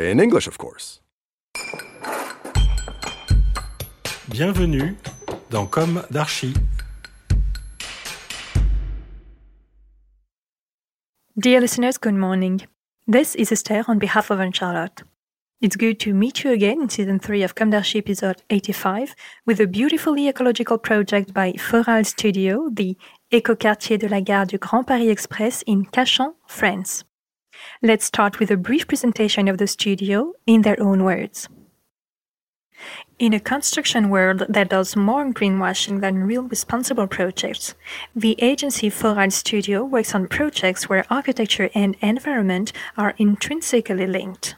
In English, of course. Bienvenue dans Comme d'Archi. Dear listeners, good morning. This is Esther on behalf of Anne Charlotte. It's good to meet you again in season 3 of Comme d'Archi episode 85 with a beautifully ecological project by Foral Studio, the Écoquartier de la Gare du Grand Paris Express in Cachan, France. Let's start with a brief presentation of the studio in their own words. In a construction world that does more greenwashing than real responsible projects, the agency Foral Studio works on projects where architecture and environment are intrinsically linked.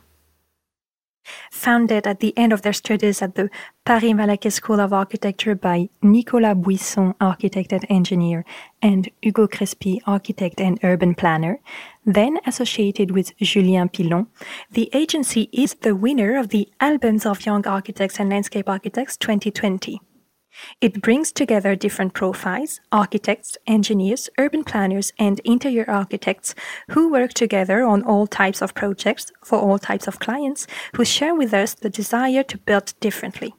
Founded at the end of their studies at the Paris Malaquais School of Architecture by Nicolas Buisson, architect and engineer, and Hugo Crespi, architect and urban planner, then associated with Julien Pilon, the agency is the winner of the Albums of Young Architects and Landscape Architects 2020. It brings together different profiles, architects, engineers, urban planners, and interior architects who work together on all types of projects for all types of clients who share with us the desire to build differently.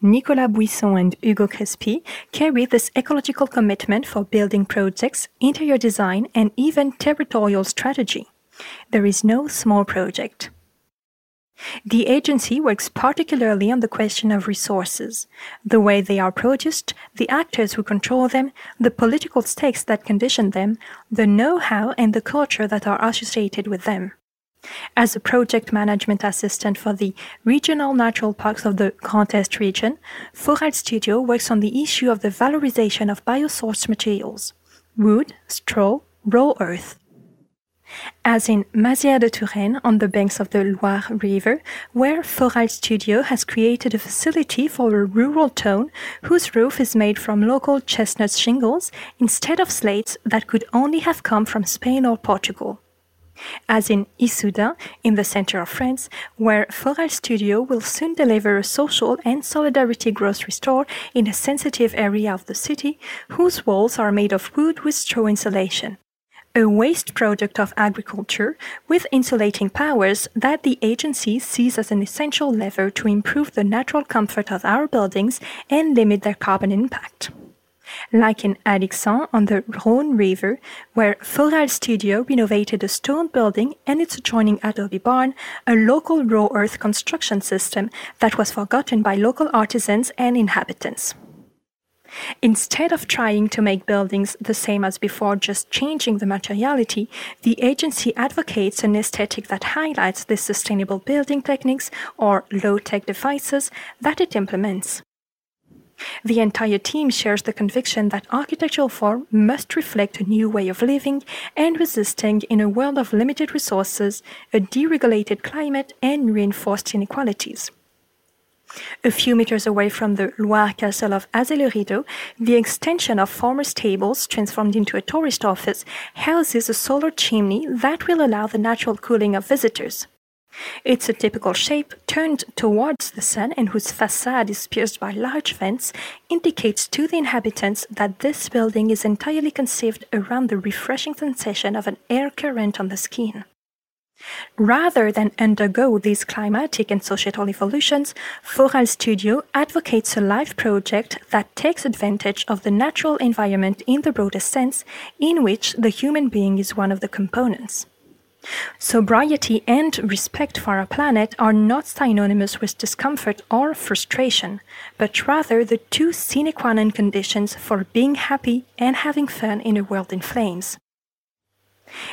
Nicolas Buisson and Hugo Crespi carry this ecological commitment for building projects, interior design, and even territorial strategy. There is no small project. The agency works particularly on the question of resources, the way they are produced, the actors who control them, the political stakes that condition them, the know how and the culture that are associated with them. As a project management assistant for the regional natural parks of the Grand Est region, Foral Studio works on the issue of the valorization of biosourced materials wood, straw, raw earth as in Mazières de Touraine on the banks of the Loire River, where Foral Studio has created a facility for a rural town whose roof is made from local chestnut shingles instead of slates that could only have come from Spain or Portugal. As in Issoudun, in the center of France, where Foral Studio will soon deliver a social and solidarity grocery store in a sensitive area of the city, whose walls are made of wood with straw insulation a waste product of agriculture with insulating powers that the agency sees as an essential lever to improve the natural comfort of our buildings and limit their carbon impact. Like in Alixan on the Rhône River, where Foral Studio renovated a stone building and its adjoining adobe barn, a local raw earth construction system that was forgotten by local artisans and inhabitants. Instead of trying to make buildings the same as before, just changing the materiality, the agency advocates an aesthetic that highlights the sustainable building techniques or low tech devices that it implements. The entire team shares the conviction that architectural form must reflect a new way of living and resisting in a world of limited resources, a deregulated climate, and reinforced inequalities. A few meters away from the Loire Castle of Azay-le-Rideau, the extension of former stables, transformed into a tourist office, houses a solar chimney that will allow the natural cooling of visitors. It's a typical shape turned towards the sun and whose facade is pierced by large vents indicates to the inhabitants that this building is entirely conceived around the refreshing sensation of an air current on the skin. Rather than undergo these climatic and societal evolutions, Foral Studio advocates a life project that takes advantage of the natural environment in the broadest sense, in which the human being is one of the components. Sobriety and respect for our planet are not synonymous with discomfort or frustration, but rather the two sine qua non conditions for being happy and having fun in a world in flames.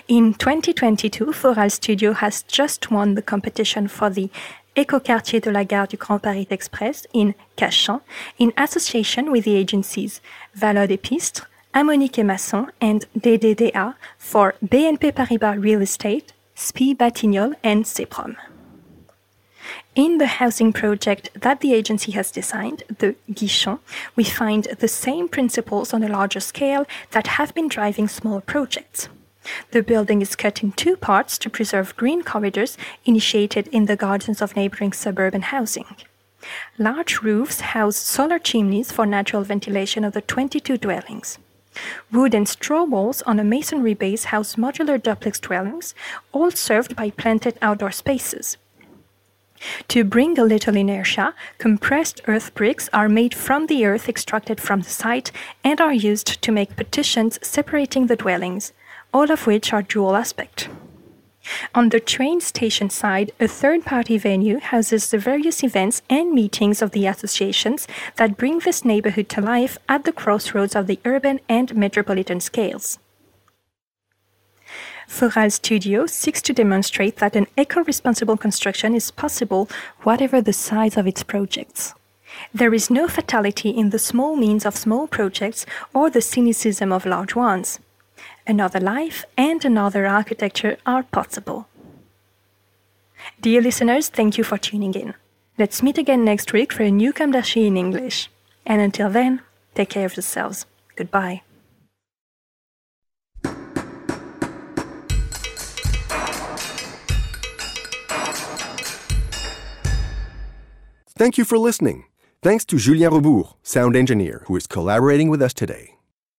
In 2022, Foral Studio has just won the competition for the Écoquartier de la Gare du Grand Paris Express in Cachan in association with the agencies Valeurs des Pistres, Ammonique et Masson, and DDDA for BNP Paribas Real Estate, SPI Batignolles, and CEPROM. In the housing project that the agency has designed, the Guichon, we find the same principles on a larger scale that have been driving smaller projects. The building is cut in two parts to preserve green corridors initiated in the gardens of neighboring suburban housing. Large roofs house solar chimneys for natural ventilation of the 22 dwellings. Wood and straw walls on a masonry base house modular duplex dwellings, all served by planted outdoor spaces. To bring a little inertia, compressed earth bricks are made from the earth extracted from the site and are used to make partitions separating the dwellings, all of which are dual aspect. On the train station side, a third party venue houses the various events and meetings of the associations that bring this neighborhood to life at the crossroads of the urban and metropolitan scales. Foral Studio seeks to demonstrate that an eco responsible construction is possible, whatever the size of its projects. There is no fatality in the small means of small projects or the cynicism of large ones another life, and another architecture are possible. Dear listeners, thank you for tuning in. Let's meet again next week for a new d'Archi in English. And until then, take care of yourselves. Goodbye. Thank you for listening. Thanks to Julien Rebours, sound engineer, who is collaborating with us today.